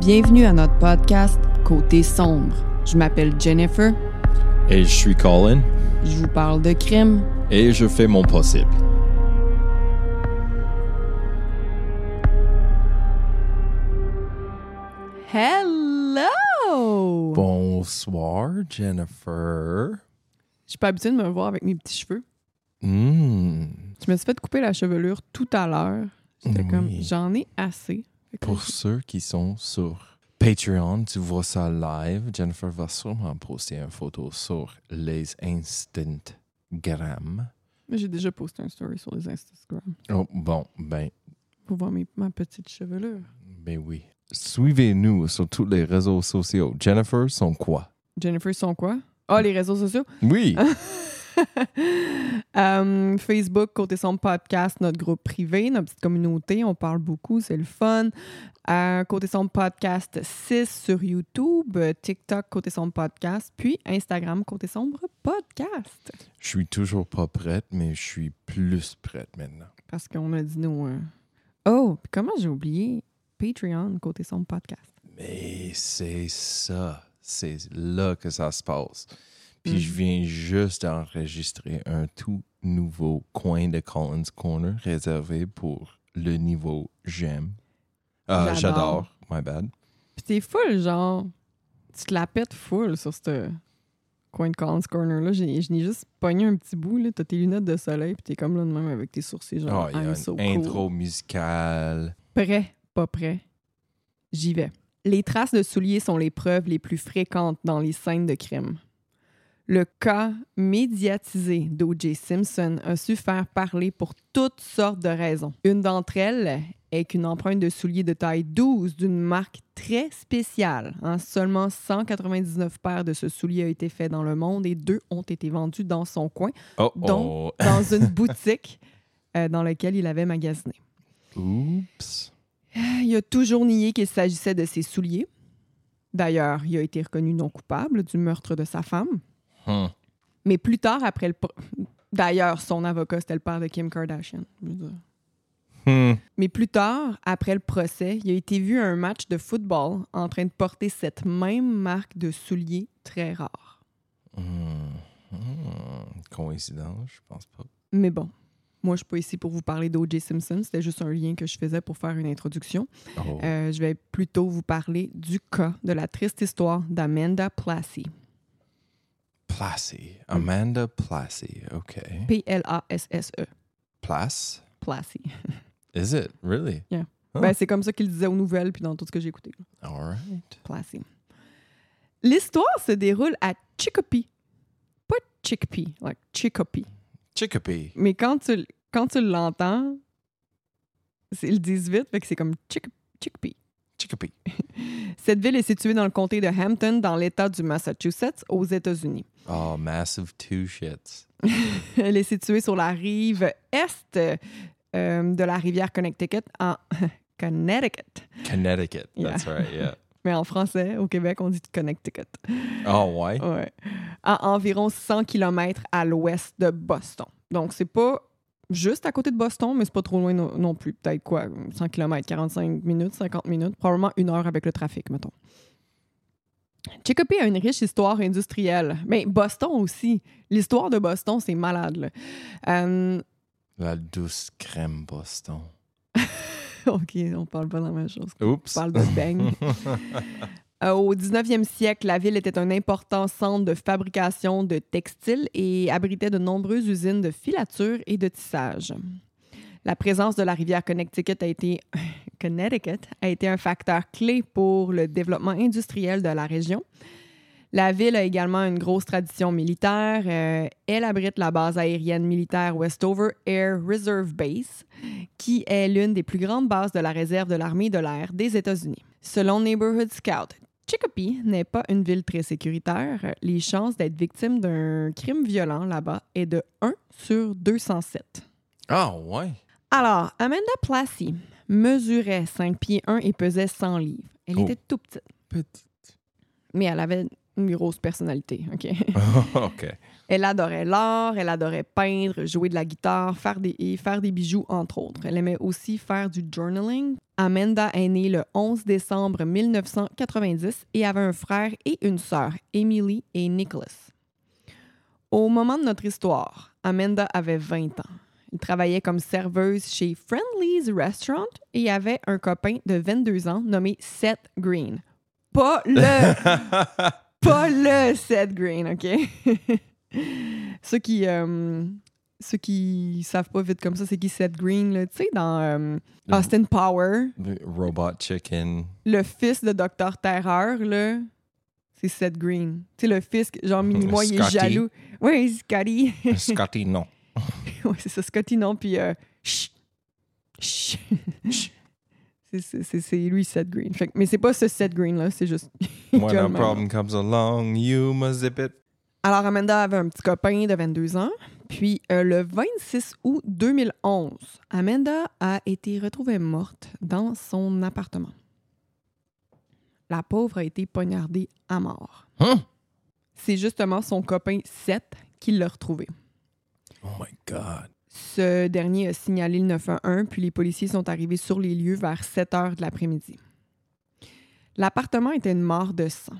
Bienvenue à notre podcast Côté sombre. Je m'appelle Jennifer. Et je suis Colin. Je vous parle de crime. Et je fais mon possible. Hello! Bonsoir, Jennifer. Je suis pas habituée de me voir avec mes petits cheveux. Hmm. Je me suis fait couper la chevelure tout à l'heure. J'étais comme, j'en ai assez. Pour ceux qui sont sur Patreon, tu vois ça live. Jennifer va sûrement poster une photo sur les Instagram. Mais J'ai déjà posté un story sur les Instagram Oh, bon, ben, pour voir mes- ma petite chevelure. ben oui. Suivez-nous sur tous les réseaux sociaux. Jennifer, sont quoi? Jennifer, sont quoi? Ah, les réseaux sociaux? Oui. Euh, Facebook, Côté Sombre Podcast, notre groupe privé, notre petite communauté. On parle beaucoup, c'est le fun. Euh, Côté Sombre Podcast 6 sur YouTube, TikTok, Côté Sombre Podcast, puis Instagram, Côté Sombre Podcast. Je suis toujours pas prête, mais je suis plus prête maintenant. Parce qu'on a dit nous. euh, Oh, comment j'ai oublié? Patreon, Côté Sombre Podcast? Mais c'est ça. C'est là que ça se passe. Puis Mhm. je viens juste d'enregistrer un tout nouveau coin de Collins Corner réservé pour le niveau j'aime. Ah, J'adore. My bad. Puis t'es full, genre. Tu te la pètes full sur ce coin de Collins Corner-là. J'ai- Je n'ai juste pogné un petit bout, là. T'as tes lunettes de soleil, puis t'es comme là de même avec tes sourcils, genre. Ah, il y a une so cool. intro musicale. Prêt, pas prêt. J'y vais. Les traces de souliers sont les preuves les plus fréquentes dans les scènes de crime. Le cas médiatisé d'O.J. Simpson a su faire parler pour toutes sortes de raisons. Une d'entre elles est qu'une empreinte de soulier de taille 12 d'une marque très spéciale. hein, seulement 199 paires de ce soulier a été fait dans le monde et deux ont été vendus dans son coin, Oh, Donc- oh. dans une boutique euh, dans laquelle il avait magasiné. Oups. Il a toujours nié qu'il s'agissait de ses souliers. D'ailleurs, il a été reconnu non coupable du meurtre de sa femme. Hmm. Mais plus tard, après le... D'ailleurs, son avocat, c'était le père de Kim Kardashian. je veux dire. Hmm. Mais plus tard, après le procès, il a été vu à un match de football en train de porter cette même marque de souliers très rare. Hmm. Hmm. Coïncidence, je pense pas. Mais bon, moi, je suis pas ici pour vous parler d'O.J. Simpson. C'était juste un lien que je faisais pour faire une introduction. Oh. Euh, je vais plutôt vous parler du cas de la triste histoire d'Amanda Plassey. Placey. Amanda Placey. OK. P-L-A-S-S-E. Place? Plassey. Is it? Really? Yeah. Ah. Ben, c'est comme ça qu'il disait aux nouvelles puis dans tout ce que j'ai écouté. All right. Plassey. L'histoire se déroule à Chicopee. Pas Chickpea, like Chicopee. Chicopee. Mais quand tu, quand tu l'entends, ils le disent vite, fait que c'est comme Chick, Chickpea. Chicopee. Cette ville est située dans le comté de Hampton, dans l'État du Massachusetts, aux États-Unis. Oh, massive two shits. Elle est située sur la rive est euh, de la rivière Connecticut, en Connecticut. Connecticut. Yeah. That's right, yeah. Mais en français, au Québec, on dit Connecticut. Oh, ouais? Ouais. À environ 100 km à l'ouest de Boston. Donc, c'est pas juste à côté de Boston, mais c'est pas trop loin no- non plus. Peut-être quoi, 100 km, 45 minutes, 50 minutes, probablement une heure avec le trafic, mettons. Chicopee a une riche histoire industrielle. Mais Boston aussi. L'histoire de Boston, c'est malade. là. Euh, La douce crème Boston. OK, on parle pas de la même chose. On Oups. parle de beigne. Euh, au 19e siècle, la ville était un important centre de fabrication de textiles et abritait de nombreuses usines de filature et de tissage. La présence de la rivière Connecticut a été, Connecticut a été un facteur clé pour le développement industriel de la région. La ville a également une grosse tradition militaire. Euh, elle abrite la base aérienne militaire Westover Air Reserve Base, qui est l'une des plus grandes bases de la réserve de l'armée de l'air des États-Unis. Selon Neighborhood Scout, Chicopee n'est pas une ville très sécuritaire. Les chances d'être victime d'un crime violent là-bas est de 1 sur 207. Ah, ouais. Alors, Amanda Plassey mesurait 5 pieds 1 et pesait 100 livres. Elle Oh. était tout petite, Petite. mais elle avait une grosse personnalité. OK? OK. Elle adorait l'art, elle adorait peindre, jouer de la guitare, faire des, et faire des bijoux, entre autres. Elle aimait aussi faire du journaling. Amanda est née le 11 décembre 1990 et avait un frère et une sœur, Emily et Nicholas. Au moment de notre histoire, Amanda avait 20 ans. Elle travaillait comme serveuse chez Friendly's Restaurant et avait un copain de 22 ans nommé Seth Green. Pas le, pas le Seth Green, OK? ceux qui euh, ceux qui savent pas vite comme ça, c'est qui Seth Green, là, tu sais, dans euh, Austin Power, The Robot Chicken. le fils de Docteur Terreur, là, c'est Seth Green. Tu sais, le fils, genre, mini-moi, il est jaloux. Oui, Scotty. Scotty, non. oui, c'est ça, Scotty, non, puis euh, chut, chut. C'est- lui, Seth Green. Fait mais c'est pas ce Seth Green-là, c'est juste... When a problem comes along, you must zip it. Alors, Amanda avait un petit copain de 22 ans. Puis, euh, le 26 août 2011, Amanda a été retrouvée morte dans son appartement. La pauvre a été poignardée à mort. Hein? C'est justement son copain Seth qui l'a retrouvée. Oh my God. Ce dernier a signalé le 911, puis les policiers sont arrivés sur les lieux vers 7 heures de l'après-midi. L'appartement était une mare de sang.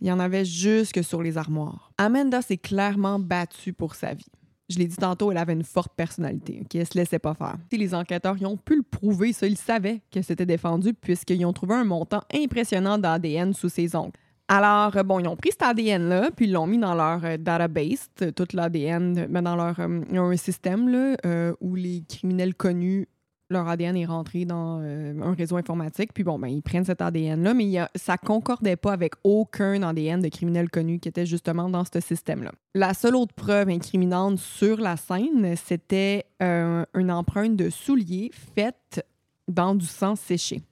Il y en avait jusque sur les armoires. Amanda s'est clairement battue pour sa vie. Je l'ai dit tantôt, elle avait une forte personnalité, qui elle se laissait pas faire. Les enquêteurs ils ont pu le prouver, ça, ils savaient qu'elle s'était défendue puisqu'ils ont trouvé un montant impressionnant d'ADN sous ses ongles. Alors, euh, bon, ils ont pris cet ADN-là, puis ils l'ont mis dans leur euh, database, t- tout l'ADN, mais dans leur. euh, un système là, euh, où les criminels connus, leur ADN est rentré dans euh, un réseau informatique, puis bon, ben, ils prennent cet ADN-là, mais il a- ça concordait pas avec aucun ADN de criminels connus qui était justement dans ce système-là. La seule autre preuve incriminante sur la scène, c'était euh, une empreinte de soulier faite dans du sang séché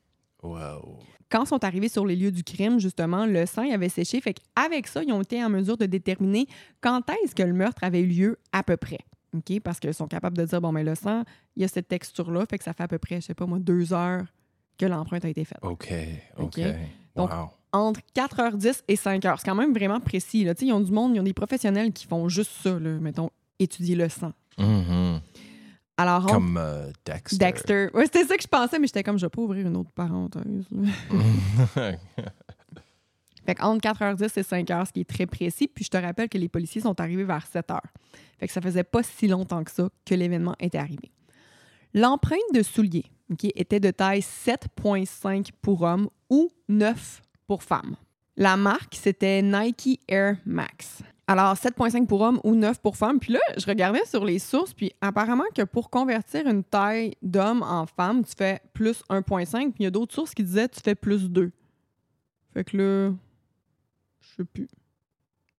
Wow. quand sont arrivés sur les lieux du crime, justement, le sang avait séché. Fait qu'avec ça, ils ont été en mesure de déterminer quand est-ce que le meurtre avait eu lieu à peu près. OK? Parce qu'ils sont capables de dire, bon, mais le sang, il y a cette texture-là, fait que ça fait à peu près, je sais pas moi, deux heures que l'empreinte a été faite. OK. OK. Donc, wow. Entre 4h10 et 5h. C'est quand même vraiment précis. Là. Tu sais, Ils ont du monde, ils ont des professionnels qui font juste ça, là, mettons, étudier le sang. Mhm. Alors, Comme euh, Dexter. Dexter. Ouais, c'était ça que je pensais, mais j'étais comme, je vais pas ouvrir une autre parenthèse. Fait qu'entre 4h10 et 5h, ce qui est très précis. Puis je te rappelle que les policiers sont arrivés vers 7h. Fait que ça faisait pas si longtemps que ça que l'événement était arrivé. L'empreinte de soulier était de taille 7,5 pour homme ou 9 pour femme. La marque, c'était Nike Air Max. Alors, 7,5 pour homme ou 9 pour femme. Puis là, je regardais sur les sources, puis apparemment que pour convertir une taille d'homme en femme, tu fais plus 1,5. Puis il y a d'autres sources qui disaient tu fais plus 2. Fait que là, je sais plus.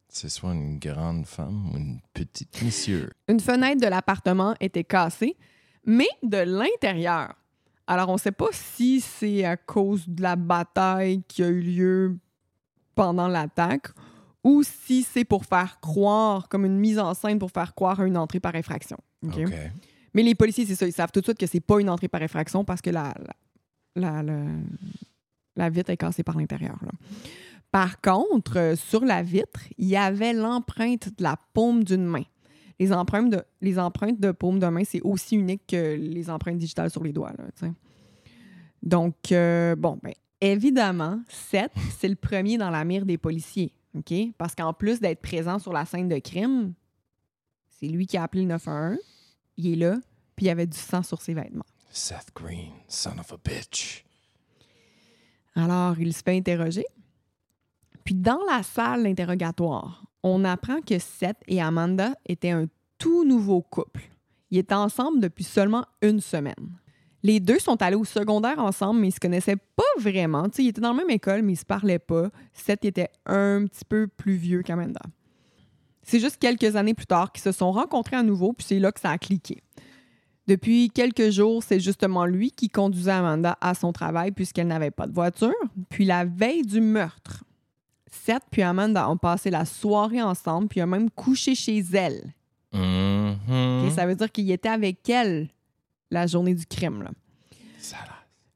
C'est soit une grande femme ou une petite monsieur. Une fenêtre de l'appartement était cassée, mais de l'intérieur. Alors, on ne sait pas si c'est à cause de la bataille qui a eu lieu pendant l'attaque ou si c'est pour faire croire, comme une mise en scène pour faire croire à une entrée par effraction. Mais les policiers, c'est ça, ils savent tout de suite que c'est pas une entrée par effraction parce que la, la, la, la- la vitre est cassée par l'intérieur. Par contre, euh, sur la vitre, il y avait l'empreinte de la paume d'une main. Les empreintes de, les empreintes de paume de main, c'est aussi unique que les empreintes digitales sur les doigts. là. Donc, euh, bon, ben, évidemment, Seth, c'est le premier dans la mire des policiers. OK? Parce qu'en plus d'être présent sur la scène de crime, c'est lui qui a appelé le 911. Il est là, puis il y avait du sang sur ses vêtements. Seth Green, son of a bitch. Alors, il se fait interroger. Puis dans la salle d'interrogatoire, on apprend que Seth et Amanda étaient un tout nouveau couple. Ils étaient ensemble depuis seulement une semaine. Les deux sont allés au secondaire ensemble, mais ils se connaissaient pas vraiment. Tu sais, ils étaient dans la même école, mais ils se parlaient pas. Seth était un petit peu plus vieux qu'Amanda. C'est juste quelques années plus tard qu'ils se sont rencontrés à nouveau, puis c'est là que ça a cliqué. Depuis quelques jours, c'est justement lui qui conduisait Amanda à son travail puisqu'elle n'avait pas de voiture. Puis la veille du meurtre, Seth puis Amanda ont passé la soirée ensemble puis ont même couché chez elle. Ok, Ça veut dire qu'il était avec elle la journée du crime. là.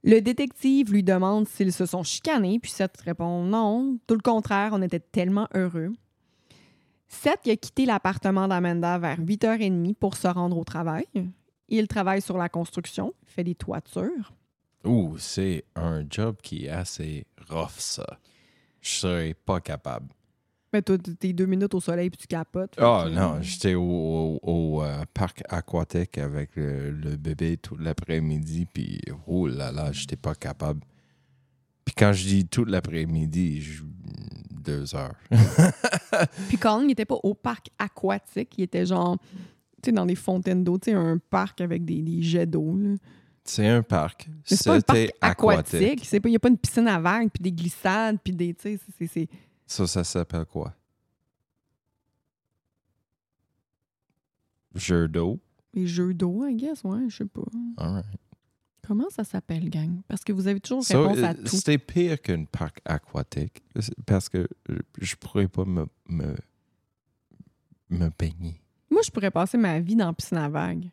Le détective lui demande s'ils se sont chicanés, puis Seth répond non, tout le contraire, on était tellement heureux. Seth il a quitté l'appartement d'Amanda vers 8h30 pour se rendre au travail. Il travaille sur la construction, il fait des toitures. Ouh, c'est un job qui est assez rough, ça. Je serais pas capable. Mais toi, t'es deux minutes au soleil puis tu capotes. fait Oh que- non, j'étais au, au- au, euh, parc aquatique avec le, le bébé tout l'après-midi, puis oh là là, j'étais pas capable. Puis quand je dis tout l'après-midi, je- deux heures. Puis Colin, il n'était pas au parc aquatique, il était genre, tu sais, dans des fontaines d'eau, tu sais, un parc avec des, des jets d'eau. C'est un parc. C'est pas un parc C'était aquatique. il n'y a pas une piscine à vagues, puis des glissades, puis des. Ça, ça s'appelle quoi? Jeu d'eau. des jeux d'eau, I guess, ouais, je sais pas. All right. Comment ça s'appelle, gang? Parce que vous avez toujours Ça, réponse à euh, tout. C'était pire qu'un parc aquatique parce que je- je pourrais pas me, me, me baigner. Moi, je pourrais passer ma vie dans la piscine à vagues.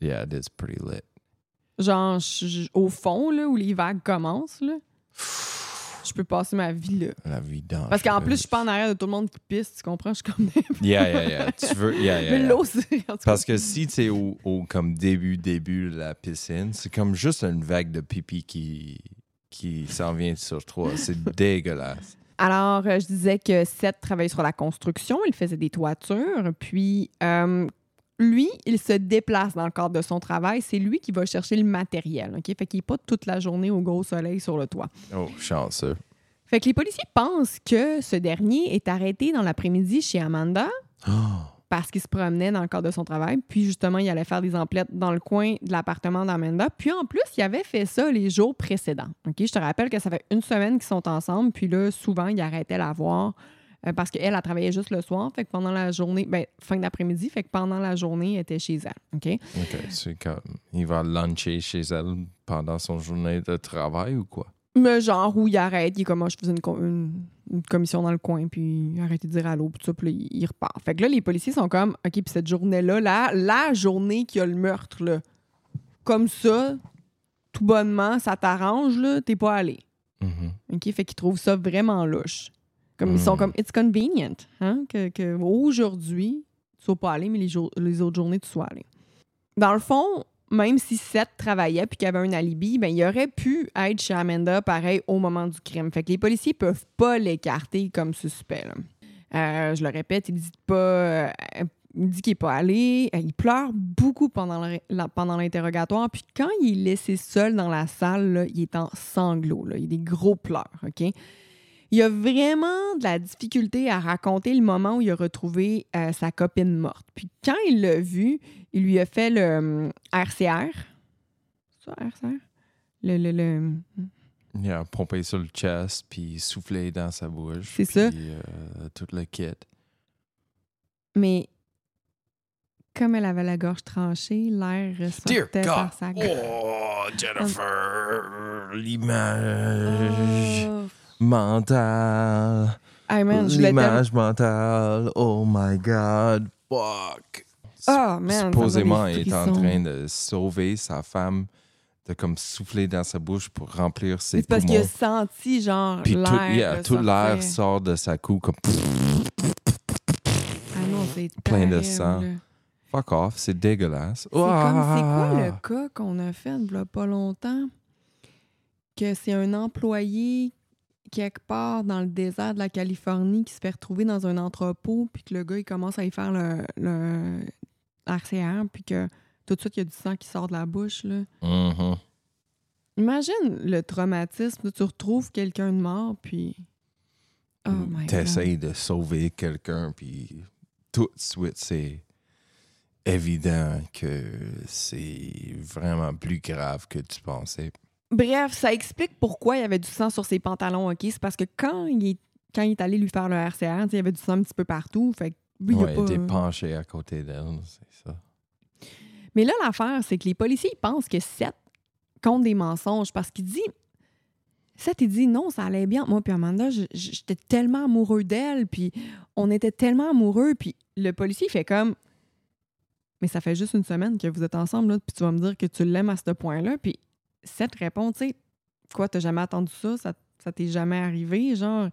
Yeah, it is pretty lit. Genre, je- au fond, là, où les vagues commencent, là, je peux passer ma vie là. La vie dangereuse. Parce qu'en plus, je suis pas en arrière de tout le monde qui pisse, tu comprends? Je suis comme... Yeah, yeah, yeah. Tu veux... Yeah, yeah, Mais yeah. l'eau, c'est... en tout cas, Parce que si tu es au, au comme début, début de la piscine, c'est comme juste une vague de pipi qui, qui s'en vient sur toi. C'est dégueulasse. Alors, euh, je disais que Seth travaillait sur la construction, il faisait des toitures, puis euh, lui, il se déplace dans le cadre de son travail. C'est lui qui va chercher le matériel, OK? Fait qu'il n'est pas toute la journée au gros soleil sur le toit. Oh, chanceux. Fait que les policiers pensent que ce dernier est arrêté dans l'après-midi chez Amanda Oh, parce qu'il se promenait dans le cadre de son travail. Puis justement, il allait faire des emplettes dans le coin de l'appartement d'Amanda. Puis en plus, il avait fait ça les jours précédents. OK? Je te rappelle que ça fait une semaine qu'ils sont ensemble. Puis là, souvent, il arrêtait la voir euh, parce qu'elle, elle travaillait juste le soir. Fait que pendant la journée, ben, fin d'après-midi, fait que pendant la journée, elle était chez elle. OK? OK. C'est comme... Il va luncher chez elle pendant son journée de travail ou quoi? Mais genre où il arrête, il est comme moi, je faisais une, co- une- une commission dans le coin, puis il arrête de dire allô, puis tout ça, puis là, il, repart. Fait que là, les policiers sont comme, OK, puis cette journée-là, là, la journée qu'il y a le meurtre, là, comme ça, tout bonnement, ça t'arrange, là, t'es pas allé. Mhm. OK? Fait qu'ils trouvent ça vraiment louche. Comme ils sont Mm. comme, it's convenient, hein, que, que aujourd'hui, tu sois pas allé, mais les, jours- les autres journées, tu sois allé. Dans le fond, même si Seth travaillait puis qu'il avait un alibi, ben, il aurait pu être chez Amanda pareil au moment du crime. Fait que les policiers peuvent pas l'écarter comme suspect. Euh, je le répète, il dit pas. euh, il dit qu'il n'est pas allé. Euh, Il pleure beaucoup pendant le- la- pendant l'interrogatoire. Puis quand il est laissé seul dans la salle, là, il est en sanglots. là. Il a des gros pleurs. OK? Il a vraiment de la difficulté à raconter le moment où il a retrouvé euh, sa copine morte. Puis quand il l'a vu, il lui a fait le euh, RCR. C'est ça, RCR? Le, le, le- Il a pompé sur le chest, puis soufflé dans sa bouche. C'est ça. puis, euh, tout le kit. Mais comme elle avait la gorge tranchée, l'air ressortait par sa gorge. Oh, Jennifer! L'image Oh. Mentale. Tellement- L'image mentale. Oh my God. Fuck. Ah, man, Supposément, est en train de sauver sa femme, de comme souffler dans sa bouche pour remplir ses C'est parce qu'il a poumons. senti, genre, Puis tout, l'air. yeah, tout l'air sort de sa cou comme Ah non, plein de sang. fuck off, c'est dégueulasse. C'est comme, c'est quoi le Ah! cas qu'on a fait il y a pas longtemps? Que c'est un employé quelque part dans le désert de la Californie qui se fait retrouver dans un entrepôt, puis que le gars, il commence à y faire le, le RCR, puis que tout de suite, il y a du sang qui sort de la bouche. Là. Mhm. Imagine le traumatisme. tu retrouves quelqu'un de mort, puis... Oh my God. T'essayes de sauver quelqu'un, puis tout de suite, c'est évident que c'est vraiment plus grave que tu pensais. Bref, ça explique pourquoi il y avait du sang sur ses pantalons, OK? C'est parce que quand il est, quand il est allé lui faire le RCR, il y avait du sang un petit peu partout. Fait que lui, il a pas- t'es penché à côté d'elle, c'est ça. Mais là, l'affaire, c'est que les policiers ils pensent que Seth compte des mensonges parce qu'il dit. Seth, il dit non, ça allait bien. Moi, puis Amanda, j'étais tellement amoureux d'elle, puis on était tellement amoureux, puis le policier il fait comme. Mais ça fait juste une semaine que vous êtes ensemble, là, puis tu vas me dire que tu l'aimes à ce point-là. Puis Seth répond, tu sais, quoi, t'as jamais attendu ça? Ça, ça t'est jamais arrivé? Genre,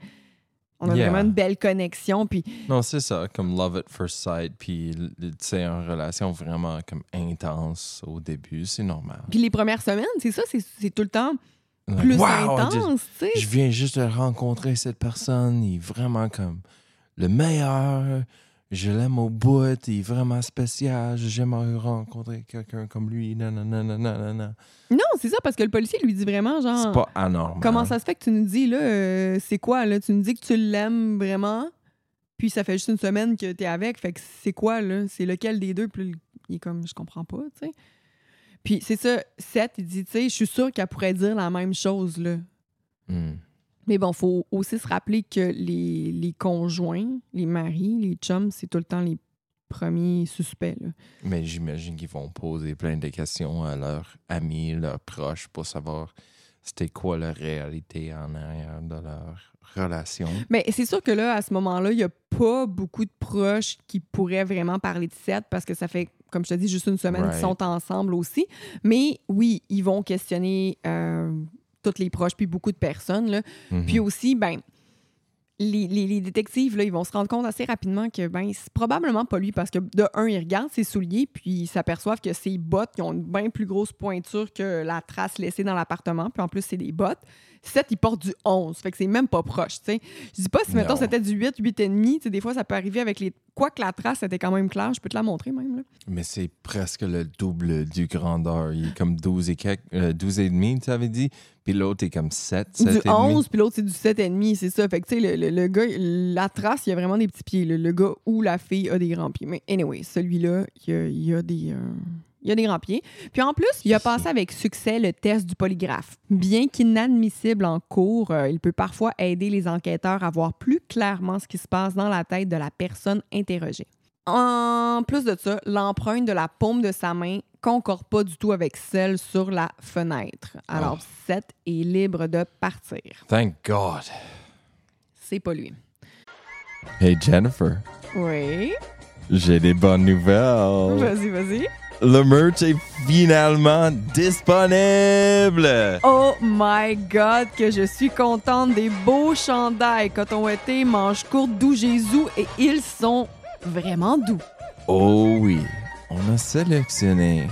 On a Yeah. vraiment une belle connexion. Puis Non, c'est ça, comme love at first sight, puis tu sais, en relation vraiment comme intense au début, c'est normal. Puis les premières semaines, c'est ça, c'est tout le temps plus wow, intense, tu sais. Je, je viens juste de rencontrer cette personne, il est vraiment comme le meilleur. Je l'aime au bout, il est vraiment spécial. J'aimerais rencontrer quelqu'un comme lui. Non, non, non, non, non, non, non. Non, c'est ça, parce que le policier lui dit vraiment, genre, C'est pas anormal. comment ça se fait que tu nous dis, là, euh, c'est quoi, là? Tu nous dis que tu l'aimes vraiment, puis ça fait juste une semaine que t'es avec, fait que c'est quoi, là? C'est lequel des deux? Puis il est comme, je comprends pas, tu sais. Puis c'est ça, Seth, il dit, tu sais, je suis sûre qu'elle pourrait dire la même chose, là. Hmm. Mais bon, faut aussi se rappeler que les, les conjoints, les maris, les chums, c'est tout le temps les premiers suspects. Là. Mais j'imagine qu'ils vont poser plein de questions à leurs amis, leurs proches pour savoir c'était quoi la réalité en arrière de leur relation. Mais c'est sûr que là, à ce moment-là, il n'y a pas beaucoup de proches qui pourraient vraiment parler de Seth parce que ça fait, comme je te dis, juste une semaine qu'ils sont ensemble aussi. Mais oui, ils vont questionner euh, tous les proches puis beaucoup de personnes. Là. Mhm. Puis aussi, ben, les, les- les détectives, là, ils vont se rendre compte assez rapidement que ben, c'est probablement pas lui parce que de un, ils regardent ses souliers puis ils s'aperçoivent que ses bottes qui ont une bien plus grosse pointure que la trace laissée dans l'appartement. Puis en plus, c'est des bottes. 7, il porte du 11. Fait que c'est même pas proche, tu sais. Je dis pas si, mettons, c'était du 8, 8,5. Tu sais, des fois, ça peut arriver avec les... Quoique la trace était quand même claire, je peux te la montrer même, là. Mais c'est presque le double du grandeur. Il est comme 12 et quelques, euh, 12 et demi, tu avais dit. Puis l'autre est comme 7, 7 Du et demi. 11, puis l'autre, c'est du 7,5, c'est ça. Fait que, tu sais, le, le- le gars, la trace, il y a vraiment des petits pieds. là. Le gars ou la fille a des grands pieds. Mais anyway, celui-là, il y a, il y a des... euh, il y a des grands pieds. Puis en plus, il a passé avec succès le test du polygraphe. Bien qu'inadmissible en cours, euh, il peut parfois aider les enquêteurs à voir plus clairement ce qui se passe dans la tête de la personne interrogée. En plus de ça, l'empreinte de la paume de sa main concorde pas du tout avec celle sur la fenêtre. Alors, Oh. Seth est libre de partir. Thank God. C'est pas lui. Hey Jennifer, Oui. j'ai des bonnes nouvelles. Vas-y, vas-y. Le merch est finalement disponible. Oh my God, que je suis contente des beaux chandails coton été, manches courtes, doux Jésus, et ils sont vraiment doux. Oh oui, on a sélectionné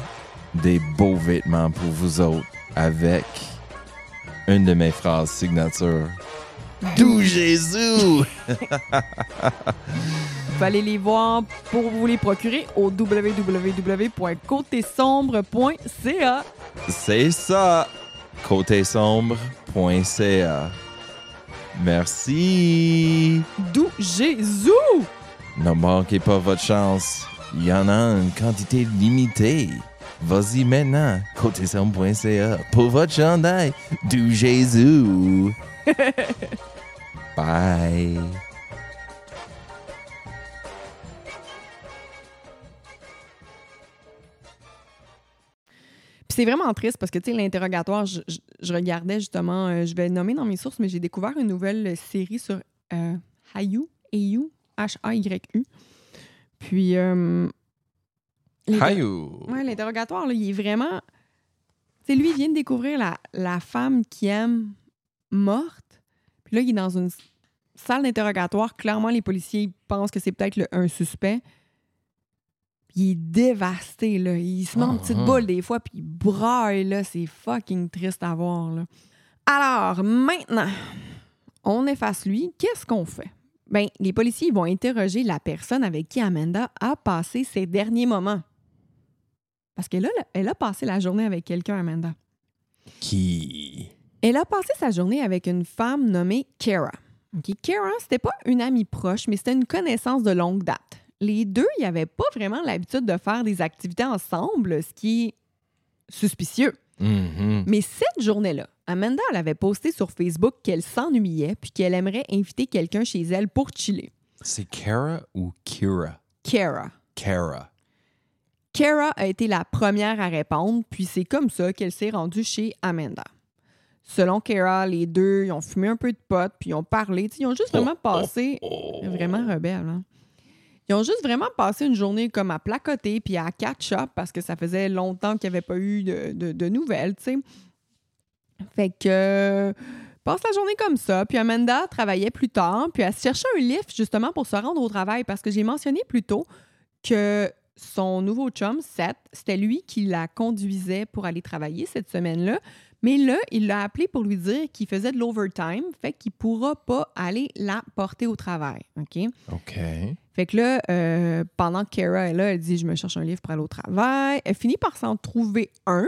des beaux vêtements pour vous autres avec une de mes phrases signature. D'où Jésus! Vous allez les voir pour vous les procurer au www.côtesombre.ca. C'est ça! Côtesombre.ca. Merci! D'où Jésus! Ne manquez pas votre chance. Il y en a une quantité limitée. Vas-y maintenant, côtesombre.ca pour votre chandail du Jésus. Bye. C'est vraiment triste parce que, tu sais, l'interrogatoire, je, je- je regardais justement, euh, je vais le nommer dans mes sources, mais j'ai découvert une nouvelle série sur euh, Hayu, Hayu, H-A-Y-U. Puis, euh, Hayou. ouais, l'interrogatoire, là, il est vraiment. Tu sais, lui, il vient de découvrir la, la femme qui aime morte. Puis là, il est dans une salle d'interrogatoire. Clairement, les policiers pensent que c'est peut-être le- un suspect. Il est dévasté, là. Il se met en Ah, petite ah. boule des fois, puis il braille, là. C'est fucking triste à voir, là. Alors, maintenant, on efface lui. Qu'est-ce qu'on fait? Ben, les policiers vont interroger la personne avec qui Amanda a passé ses derniers moments. Parce qu'elle a, elle a passé la journée avec quelqu'un, Amanda. Qui? Elle a passé sa journée avec une femme nommée Kara. OK, Kara, c'était pas une amie proche, mais c'était une connaissance de longue date. Les deux, ils n'avaient pas vraiment l'habitude de faire des activités ensemble, ce qui est suspicieux. Mhm. Mais cette journée-là, Amanda, elle avait posté sur Facebook qu'elle s'ennuyait puis qu'elle aimerait inviter quelqu'un chez elle pour chiller. C'est Kara ou Kira? Kara. Kara. Kara a été la première à répondre, puis c'est comme ça qu'elle s'est rendue chez Amanda. Selon Kara, les deux, ils ont fumé un peu de pot, puis ils ont parlé. Ils ont juste vraiment passé. Vraiment rebelle, hein? Ils ont juste vraiment passé une journée comme à placoter puis à catch-up parce que ça faisait longtemps qu'il n'y avait pas eu de, de- de nouvelles, tu sais. Fait que. Passe la journée comme ça. Puis Amanda travaillait plus tard. Puis elle cherchait un lift justement pour se rendre au travail parce que j'ai mentionné plus tôt que son nouveau chum, Seth, c'était lui qui la conduisait pour aller travailler cette semaine-là. Mais là, il l'a appelé pour lui dire qu'il faisait de l'overtime, fait qu'il pourra pas aller la porter au travail. OK? OK. Fait que là, euh, pendant que Kara est là, elle dit Je me cherche un livre pour aller au travail. Elle finit par s'en trouver un.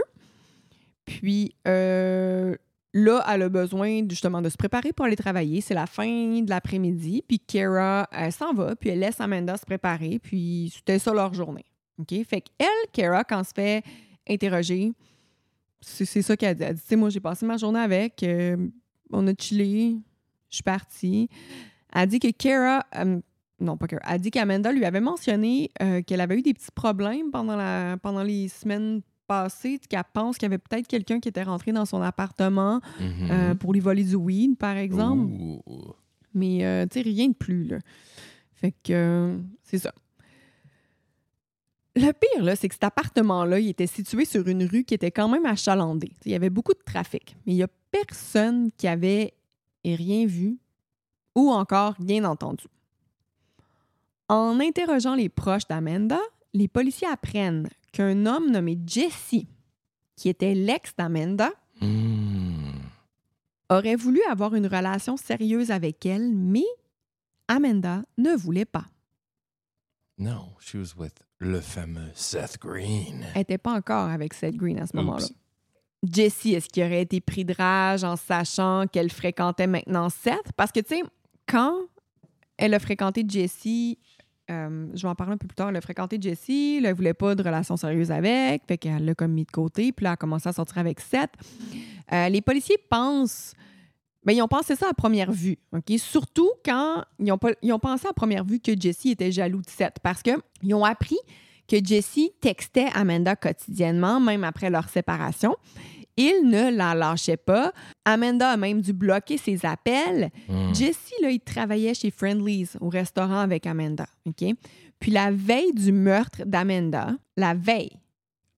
Puis euh, là, elle a besoin justement de se préparer pour aller travailler. C'est la fin de l'après-midi. Puis Kara, elle s'en va, puis elle laisse Amanda se préparer. Puis c'était ça leur journée. OK? Fait qu'elle, Kara, quand elle se fait interroger, c'est ça qu'elle a dit. Elle dit, tu sais, moi, j'ai passé ma journée avec, euh, on a chillé, je suis partie. Elle dit que Kara, euh, non pas Kara, elle dit qu'Amanda lui avait mentionné euh, qu'elle avait eu des petits problèmes pendant, la, pendant les semaines passées, qu'elle pense qu'il y avait peut-être quelqu'un qui était rentré dans son appartement Mhm. pour lui voler du weed, par exemple. Mais, tu sais, rien de plus, là. Fait que, c'est ça. Le pire, là, c'est que cet appartement-là, il était situé sur une rue qui était quand même achalandée. Il y avait beaucoup de trafic, mais il n'y a personne qui avait rien vu ou encore rien entendu. En interrogeant les proches d'Amanda, les policiers apprennent qu'un homme nommé Jesse, qui était l'ex d'Amanda, Hmm. aurait voulu avoir une relation sérieuse avec elle, mais Amanda ne voulait pas. No, she was with le fameux Seth Green. Elle n'était pas encore avec Seth Green à ce moment-là. Jessie, est-ce qu'il aurait été pris de rage en sachant qu'elle fréquentait maintenant Seth? Parce que, tu sais, quand elle a fréquenté Jessie, euh, je vais en parler un peu plus tard, elle a fréquenté Jessie, elle ne voulait pas de relation sérieuse avec, fait qu'elle l'a comme mis de côté, puis là, elle a commencé à sortir avec Seth. Euh, les policiers pensent... Ben, ils ont pensé ça à première vue, OK? Surtout quand ils ont, ils ont pensé à première vue que Jessie était jaloux de Seth, parce qu'ils ont appris que Jessie textait Amanda quotidiennement, même après leur séparation. Il ne la lâchait pas. Amanda a même dû bloquer ses appels. Hmm. Jesse, là, il travaillait chez Friendly's au restaurant avec Amanda. OK? Puis la veille du meurtre d'Amanda, la veille,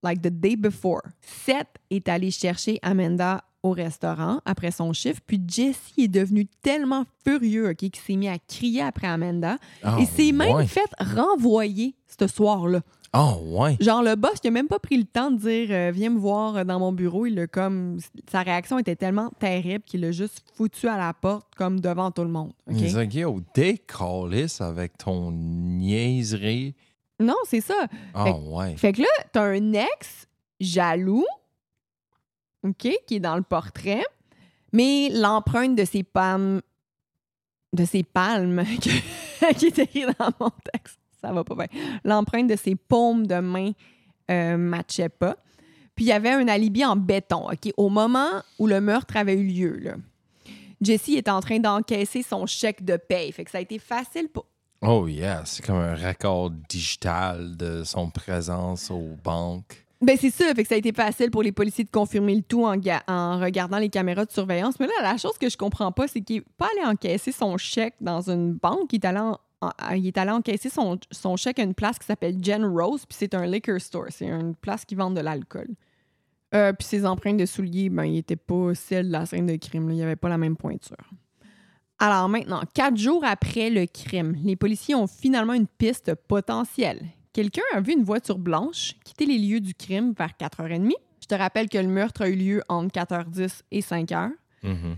like the day before, Seth est allé chercher Amanda au restaurant après son chiffre. Puis Jesse est devenu tellement furieux OK, qu'il s'est mis à crier après Amanda. Ah, et s'est même ouais. fait renvoyer ce soir-là. Oh, ouais. Genre, le boss, il a même pas pris le temps de dire euh, Viens me voir dans mon bureau. Il a comme. Sa réaction était tellement terrible qu'il l'a juste foutu à la porte, comme devant tout le monde. OK? Il dit, OK, yo, décalisse avec ton niaiserie. Non, c'est ça. Ah, ouais. Fait que là, t'as un ex jaloux, OK, qui est dans le portrait, mais l'empreinte de ses palmes. de ses palmes, qui est écrit dans mon texte, ça va pas bien. L'empreinte de ses paumes de main euh, matchait pas. Puis il y avait un alibi en béton, OK, au moment où le meurtre avait eu lieu, là. Jessie est en train d'encaisser son chèque de paye. Fait que ça a été facile pour. Oh, yeah. C'est comme un record digital de son présence aux banques. Ben c'est ça, fait que ça a été facile pour les policiers de confirmer le tout en, ga- en regardant les caméras de surveillance. Mais là, la chose que je comprends pas, c'est qu'il n'est pas allé encaisser son chèque dans une banque. Il est allé, encaisser son, chèque à une place qui s'appelle Jen Rose, puis c'est un liquor store. C'est une place qui vend de l'alcool. Euh, puis ses empreintes de souliers, ben, n'étaient pas celles de la scène de crime. Il n'y avait pas la même pointure. Alors maintenant, quatre jours après le crime, les policiers ont finalement une piste potentielle. Quelqu'un a vu une voiture blanche quitter les lieux du crime vers 4h30. Je te rappelle que le meurtre a eu lieu entre 4h10 et 5h. Mhm.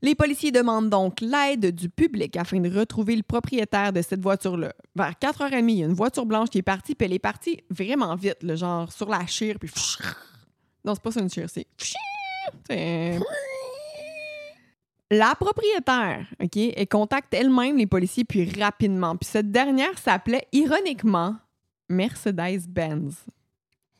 Les policiers demandent donc l'aide du public afin de retrouver le propriétaire de cette voiture-là. Vers 4h30, il y a une voiture blanche qui est partie, puis elle est partie vraiment vite, le genre sur la chire, puis... Non, c'est pas ça une chire, c'est... C'est... La propriétaire, OK, elle contacte elle-même les policiers, puis rapidement. Puis cette dernière s'appelait, ironiquement, Mercedes-Benz.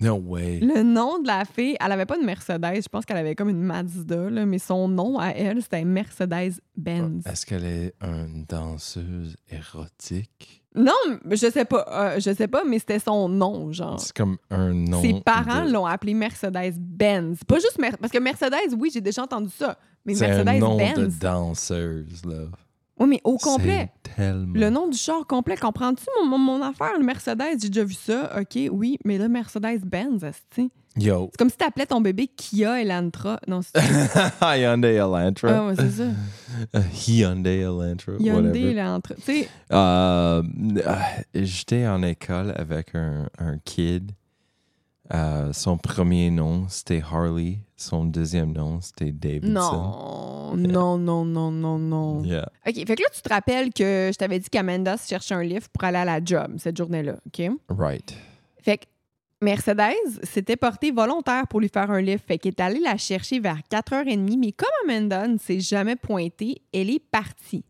No way. Le nom de la fille, elle avait pas de Mercedes, je pense qu'elle avait comme une Mazda, là, mais son nom à elle, c'était Mercedes-Benz. Est-ce qu'elle est une danseuse érotique? Non, je sais pas, euh, je sais pas, mais c'était son nom, genre. C'est comme un nom. Ses parents de- l'ont appelé Mercedes-Benz. Pas juste Mer- parce que Mercedes, oui, j'ai déjà entendu ça, mais C'est un nom de Mercedes-Benz. danseuse, là. Oui, mais au complet. Tellement. Le nom du char complet, comprends-tu mon, affaire, le Mercedes, j'ai déjà vu ça, OK, oui, mais le Mercedes-Benz, c'est Yo. c'est comme si t'appelais ton bébé Kia Elantra. Non, c'est Hyundai Elantra. ah, ouais, c'est ça. Euh, Hyundai Elantra. Hyundai. Elantra. Tu sais, Euh, euh, J'étais en école avec un, un kid. Euh, son premier nom, c'était Harley. Son deuxième nom, c'était Davidson. non, non, non, non, non, non. Yeah. OK, fait que là, tu te rappelles que je t'avais dit qu'Amanda se cherchait un livre pour aller à la job cette journée-là, OK? Right. Fait que Mercedes s'était portée volontaire pour lui faire un livre. Fait qu'elle est allée la chercher vers 4h30, mais comme Amanda ne s'est jamais pointée, elle est partie.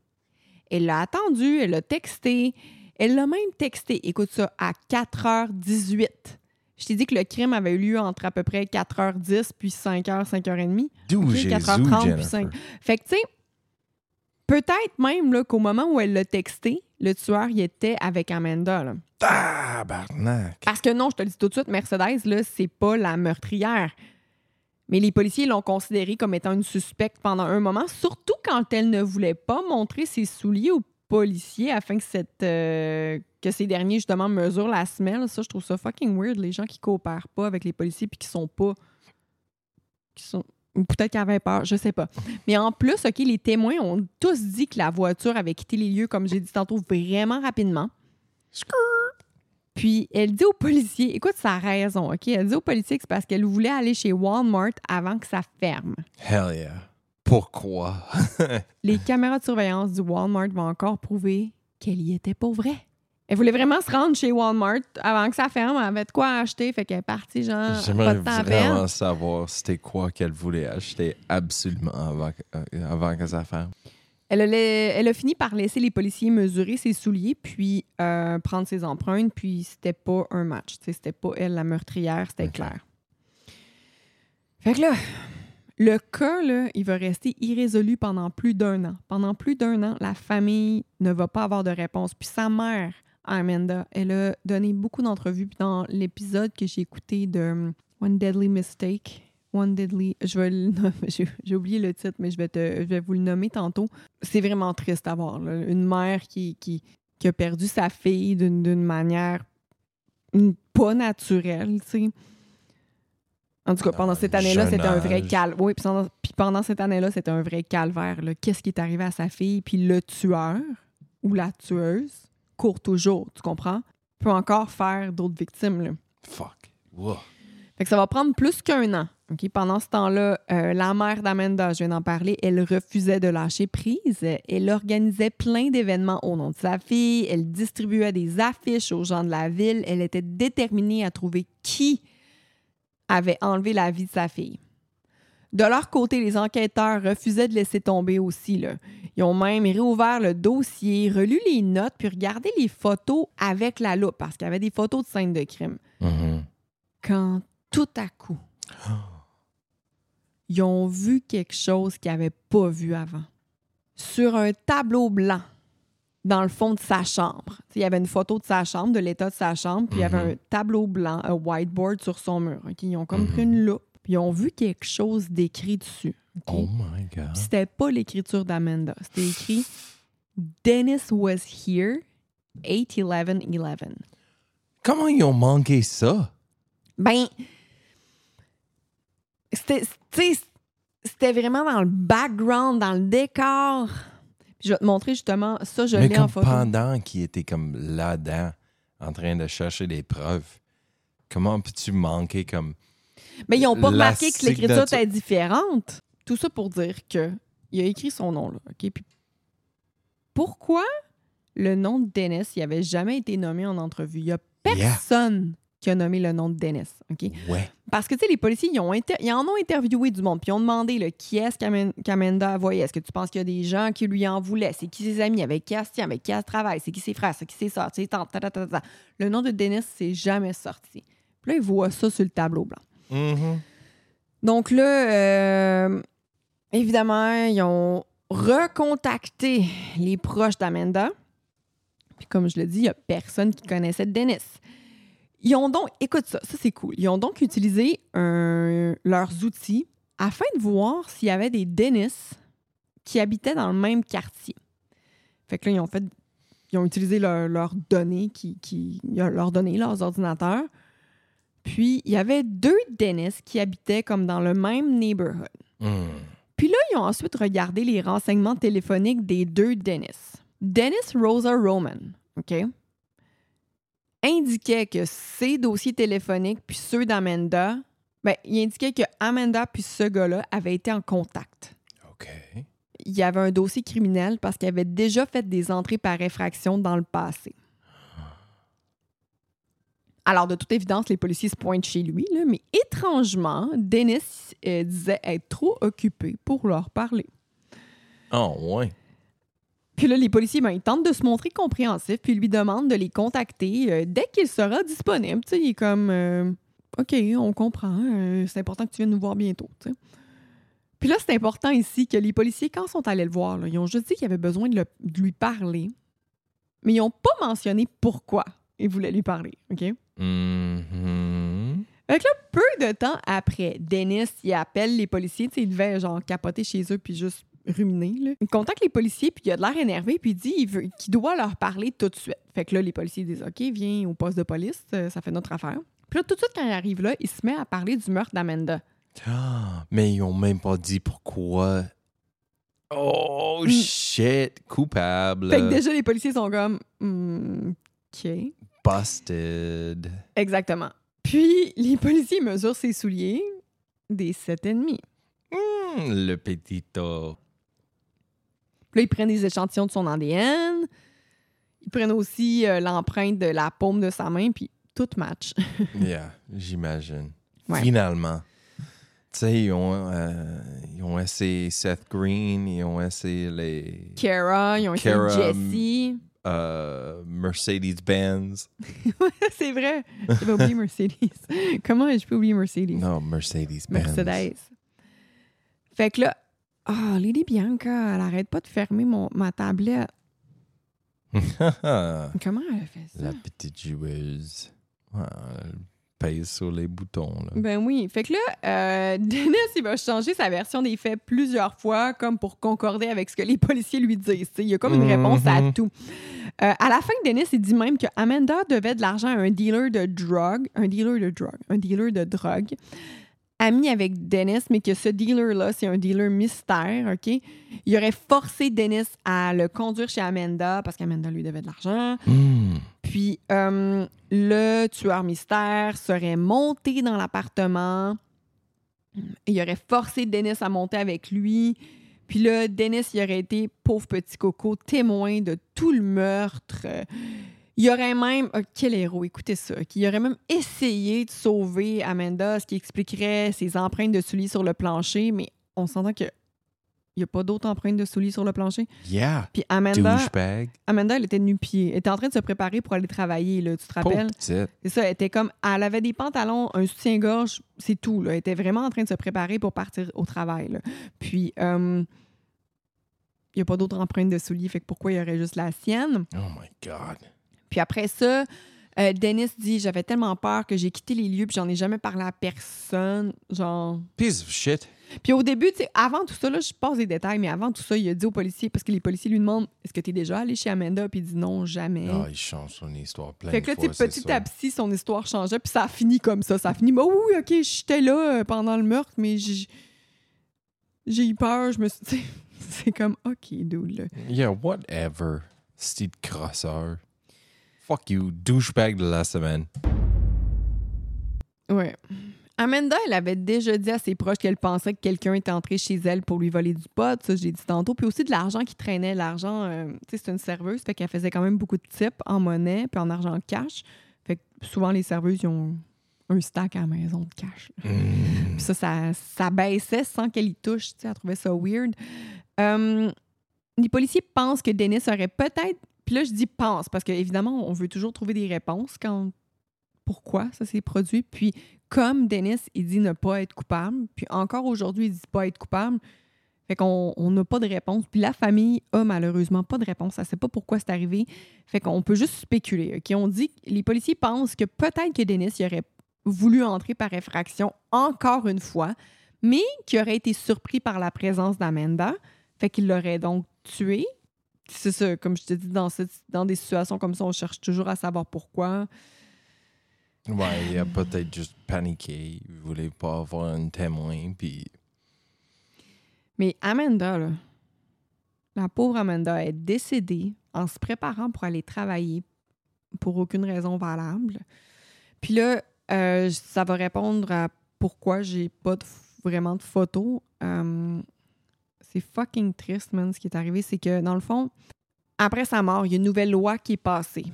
Elle l'a attendu, elle l'a texté. Elle l'a même texté, écoute ça, à 4h18. Je t'ai dit que le crime avait eu lieu entre à peu près 4h10 puis 5h, 5h30. D'où Ok, Jésus, 4h30 puis Jennifer. 5. Fait que, tu sais, peut-être même là, qu'au moment où elle l'a texté, le tueur y était avec Amanda. là. Tabarnak. Parce que non, je te le dis tout de suite, Mercedes, là, c'est pas la meurtrière. Mais les policiers l'ont considérée comme étant une suspecte pendant un moment, surtout quand elle ne voulait pas montrer ses souliers aux policiers afin que, cette, euh, que ces derniers, justement, mesurent la semelle. Ça, je trouve ça fucking weird, les gens qui coopèrent pas avec les policiers puis qui sont pas... qui sont... Peut-être qu'ils avaient peur, je sais pas. Mais en plus, OK, les témoins ont tous dit que la voiture avait quitté les lieux, comme j'ai dit tantôt, vraiment rapidement. Puis elle dit aux policiers, écoute sa raison, OK? Elle dit aux policiers que c'est parce qu'elle voulait aller chez Walmart avant que ça ferme. Hell yeah. Pourquoi? Les caméras de surveillance du Walmart vont encore prouver qu'elle y était pour vrai. Elle voulait vraiment se rendre chez Walmart avant que ça ferme. Elle avait de quoi acheter, fait qu'elle est partie, genre, J'aimerais vraiment savoir c'était quoi qu'elle voulait acheter absolument avant, que- euh, avant que ça ferme. Elle a, elle a fini par laisser les policiers mesurer ses souliers, puis euh, prendre ses empreintes, puis c'était pas un match. C'était pas elle la meurtrière, c'était clair. Fait que là, le cas, là, il va rester irrésolu pendant plus d'un an. Pendant plus d'un an, la famille ne va pas avoir de réponse. Puis sa mère, Amanda, elle a donné beaucoup d'entrevues. Puis dans l'épisode que j'ai écouté de um, One Deadly Mistake, One Deadly, je vais le j'ai oublié le titre, mais je vais, te, je vais vous le nommer tantôt. C'est vraiment triste à voir. Une mère qui, qui, qui a perdu sa fille d'une manière mm, pas naturelle, tu sais. En tout cas, pendant cette année-là, c'était un vrai calvaire. Oui, puis pendant, puis pendant cette année-là, c'était un vrai calvaire. Qu'est-ce qui est arrivé à sa fille? Puis le tueur ou la tueuse court toujours, tu comprends? Peut encore faire d'autres victimes. Là. Fuck. Wow. Fait que ça va prendre plus qu'un an. OK? Pendant ce temps-là, euh, la mère d'Amanda, je viens d'en parler, elle refusait de lâcher prise. Elle organisait plein d'événements au nom de sa fille. Elle distribuait des affiches aux gens de la ville. Elle était déterminée à trouver qui avait enlevé la vie de sa fille. De leur côté, les enquêteurs refusaient de laisser tomber aussi. Là. Ils ont même réouvert le dossier, relu les notes, puis regardé les photos avec la loupe, parce qu'il y avait des photos de scènes de crime Mhm. quand tout à coup, ils ont vu quelque chose qu'ils n'avaient pas vu avant. Sur un tableau blanc, dans le fond de sa chambre. Il y avait une photo de sa chambre, de l'état de sa chambre, puis il y avait Mhm. un tableau blanc, un whiteboard sur son mur. ok? Ils ont comme pris Mhm. une loupe, puis ils ont vu quelque chose d'écrit dessus. Oh my God. c'était pas l'écriture d'Amanda. C'était écrit Dennis was here, 8-11-11. Comment ils ont manqué ça? Ben, c'était vraiment dans le background, dans le décor. Puis je vais te montrer justement, ça, je l'ai en photo. pendant qu'il était comme là-dedans, en train de chercher des preuves, comment peux-tu manquer comme... Mais ils n'ont pas remarqué que l'écriture était différente. Tout ça pour dire que il a écrit son nom, là. OK? Puis pourquoi le nom de Dennis, il avait jamais été nommé en entrevue? Il n'y a personne qui a nommé le nom de Dennis. OK? Ouais. Parce que, tu sais, les policiers, ils, ont inter- ils en ont interviewé du monde, puis ils ont demandé là, qui est-ce qu'Amanda voyait? Est-ce que tu penses qu'il y a des gens qui lui en voulaient? C'est qui ses amis? Avec qui elle se tient? Avec qui elle travaille? C'est qui ses frères? C'est qui ses soeurs? C'est tantes, ta, ta, ta, ta. Le nom de Dennis, c'est jamais sorti. Puis là, ils voient ça sur le tableau blanc. Mhm. Donc là, euh, évidemment, ils ont recontacté les proches d'Amanda. Puis comme je le dis, il n'y a personne qui connaissait Dennis. Ils ont donc, écoute ça, ça c'est cool. Ils ont donc utilisé leurs outils afin de voir s'il y avait des Dennis qui habitaient dans le même quartier. Fait que là, ils ont fait. Ils ont utilisé leur- leurs données, qui, qui, leurs données, leurs ordinateurs. Puis, il y avait deux Dennis qui habitaient comme dans le même neighborhood. Hmm. Puis là, ils ont ensuite regardé les renseignements téléphoniques des deux Dennis. Dennis Rosa Roman, OK, indiquait que ses dossiers téléphoniques puis ceux d'Amanda, ben, il indiquait que Amanda puis ce gars-là avaient été en contact. OK. Il y avait un dossier criminel parce qu'il avait déjà fait des entrées par effraction dans le passé. Alors, de toute évidence, les policiers se pointent chez lui, là, mais étrangement, Dennis euh, disait être trop occupé pour leur parler. Oh, ouais. Puis là, les policiers, ben, ils tentent de se montrer compréhensifs, puis lui demandent de les contacter euh, dès qu'il sera disponible. Tu sais, il est comme, euh, OK, on comprend, euh, c'est important que tu viennes nous voir bientôt. Puis là, c'est important ici que les policiers, quand ils sont allés le voir, là, ils ont juste dit qu'il avait besoin de, le- de lui parler, mais ils n'ont pas mentionné pourquoi ils voulaient lui parler. OK? Mhm. Peu de temps après, Dennis, il appelle les policiers. Tu sais, il devait genre capoter chez eux puis juste ruminer. Là. Il contacte les policiers puis il a de l'air énervé puis il dit qu'il doit leur parler tout de suite. Fait que là, les policiers disent OK, viens au poste de police, euh, ça fait notre affaire. Puis là, tout de suite, quand il arrive là, il se met à parler du meurtre d'Amanda. Ah, mais ils ont même pas dit pourquoi. Oh, Mm. shit. Coupable. Fait que déjà, les policiers sont comme Hmm, OK. Busted. Exactement. Puis les policiers mesurent ses souliers des 7,5. Hmm, le petito. Puis là, ils prennent des échantillons de son ADN. Ils prennent aussi euh, l'empreinte de la paume de sa main, puis tout match. Yeah, j'imagine. Ouais. Finalement. Tu sais, ils ont, euh, ils ont essayé Seth Green, ils ont essayé les Kara, ils ont essayé Kara, Jessie. euh, Mercedes-Benz. C'est vrai. J'avais oublié Mercedes. Comment je peux oublier Mercedes? Non, Mercedes-Benz. Mercedes. Fait que là, ah, Lady Bianca, elle arrête pas de fermer mon, ma tablette. Comment elle a fait ça? La petite joueuse. Ouais, elle pèse sur les boutons. Là. Ben oui. Fait que là, euh, Dennis, il va changer sa version des faits plusieurs fois, comme pour concorder avec ce que les policiers lui disent. Il y a comme une Mhm. réponse à tout. Euh, à la fin, Dennis, il dit même que Amanda devait de l'argent à un dealer de drogue, un dealer de drogue, un dealer de drogue, ami avec Dennis, mais que ce dealer-là, c'est un dealer mystère, OK? Il aurait forcé Dennis à le conduire chez Amanda parce qu'Amanda lui devait de l'argent. Hmm. Puis euh, le tueur mystère serait monté dans l'appartement. Il aurait forcé Dennis à monter avec lui. Puis là, Dennis, il aurait été, pauvre petit coco, témoin de tout le meurtre. Il aurait même, oh, quel héros, écoutez ça, qu'il aurait même essayé de sauver Amanda, ce qui expliquerait ses empreintes de souliers sur le plancher, mais on s'entend que il n'y a pas d'autres empreintes de souliers sur le plancher. Yeah. Puis Amanda, Douchebag. Amanda, elle était nu-pied. Elle était en train de se préparer pour aller travailler, là, tu te rappelles? C'est ça, elle était comme. Elle avait des pantalons, un soutien-gorge, c'est tout. Là. Elle était vraiment en train de se préparer pour partir au travail. là. Puis, euh, il n'y a pas d'autres empreintes de souliers, fait que pourquoi il y aurait juste la sienne? Oh my God. Puis après ça, euh, Dennis dit J'avais tellement peur que j'ai quitté les lieux, puis j'en ai jamais parlé à personne. Genre. Piece of shit. Puis au début, tu sais, avant tout ça, là, je passe des détails, mais avant tout ça, il a dit aux policiers, parce que les policiers lui demandent Est-ce que tu es déjà allé chez Amanda? Puis il dit non, jamais. Ah, il change son histoire plein Fait que là, fois, petit ça. à petit, son histoire changeait, puis ça a fini comme ça. Ça a fini, bah oui, ok, j'étais là euh, pendant le meurtre, mais j'ai eu peur, je me suis. C'est comme, ok, dude, là. Yeah, whatever. Steve crosseur. Fuck you, douchebag de la semaine. Ouais. Amanda, elle avait déjà dit à ses proches qu'elle pensait que quelqu'un était entré chez elle pour lui voler du pot, ça j'ai dit tantôt, puis aussi de l'argent qui traînait. L'argent, euh, tu sais, c'est une serveuse, fait qu'elle faisait quand même beaucoup de tips en monnaie puis en argent cash. Fait que souvent, les serveuses, ils ont un stack à la maison de cash. Mm. Puis ça, ça, ça baissait sans qu'elle y touche. Tu sais, elle trouvait ça weird. Euh, les policiers pensent que Dennis aurait peut-être. Puis là, je dis pense parce qu'évidemment, on veut toujours trouver des réponses quand. Pourquoi ça s'est produit. Puis, comme Dennis, il dit ne pas être coupable, puis encore aujourd'hui, il dit pas être coupable. Fait qu'on on n'a pas de réponse. Puis la famille a malheureusement pas de réponse. Elle sait pas pourquoi c'est arrivé. Fait qu'on peut juste spéculer. OK? On dit les policiers pensent que peut-être que Dennis il aurait voulu entrer par effraction encore une fois, mais qui aurait été surpris par la présence d'Amanda. Fait qu'il l'aurait donc tué, c'est ça, comme je te dis, dans, cette- dans des situations comme ça, on cherche toujours à savoir pourquoi. Ouais, il a peut-être juste paniqué. Il voulait pas avoir un témoin, puis... Mais Amanda, là, la pauvre Amanda est décédée en se préparant pour aller travailler pour aucune raison valable. Puis là, euh, ça va répondre à pourquoi j'ai pas de vraiment de photos. Euh, c'est fucking triste, man. Ce qui est arrivé, c'est que dans le fond, après sa mort, il y a une nouvelle loi qui est passée.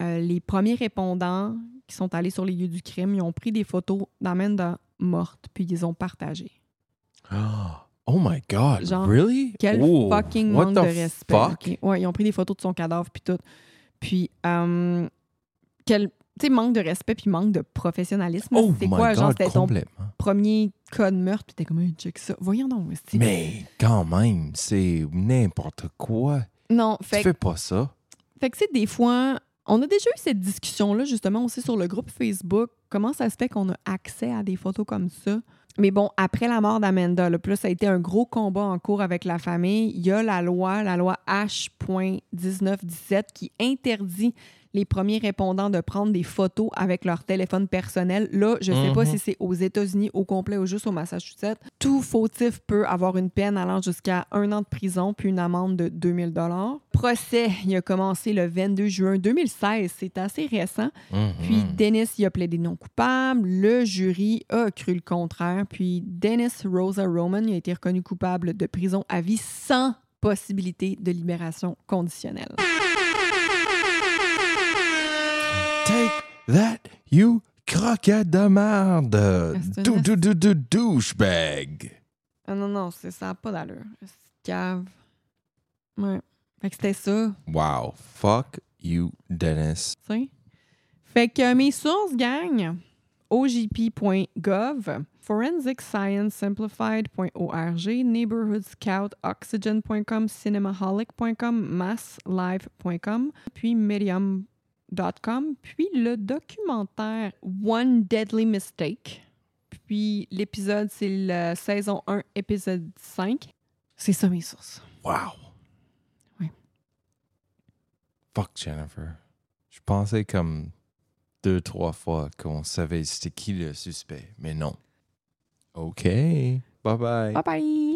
Euh, les premiers répondants qui sont allés sur les lieux du crime, ils ont pris des photos d'Amanda morte, puis ils les ont partagées. Oh my God, Genre, really? Quel Oh, fucking what manque the de respect. fuck? Ouais, ils ont pris des photos de son cadavre puis tout. Puis, euh, quel tu sais, manque de respect puis manque de professionnalisme. Oh c'est quoi, genre, c'était ton premier cas de meurtre, puis t'es comme, Hey, check ça. Voyons donc. Mais quand même, c'est n'importe quoi. Non, Tu fait, fais pas ça. fait que, tu sais, des fois, on a déjà eu cette discussion-là, justement, aussi sur le groupe Facebook. Comment ça se fait qu'on a accès à des photos comme ça? Mais bon, après la mort d'Amanda, puis là, ça a été un gros combat en cours avec la famille. Il y a la loi, la loi H.1917, qui interdit les premiers répondants de prendre des photos avec leur téléphone personnel. Là, je sais pas Mhm. si c'est aux États-Unis au complet ou juste au Massachusetts. Tout fautif peut avoir une peine allant jusqu'à un an de prison puis une amende de 2000 dollars. Procès, il a commencé le 22 juin 2016. C'est assez récent. Puis Mhm. Dennis y a plaidé non coupable. Le jury a cru le contraire. Puis Dennis Rosa Roman il a été reconnu coupable de prison à vie sans possibilité de libération conditionnelle. Take that, you croquette de merde. Dou, dou, dou, dou, douchebag. Ah non, non, ça n'a pas d'allure. C'est cave? Ouais. Fait que c'était ça, Wow. Fuck you, Dennis. tu sais? Fait que mes sources, gang, ogp.gov, forensicsciencesimplified.org, neighborhoodscoutoxygen.com, cinemaholic.com, masslive.com, puis medium.com, puis le documentaire One Deadly Mistake. Puis l'épisode, c'est la saison 1, épisode 5. C'est ça mes sources. Wow. Ouais. Fuck Jennifer. Je pensais comme deux, trois fois qu'on savait c'était qui le suspect, mais non. OK. Bye bye. Bye bye!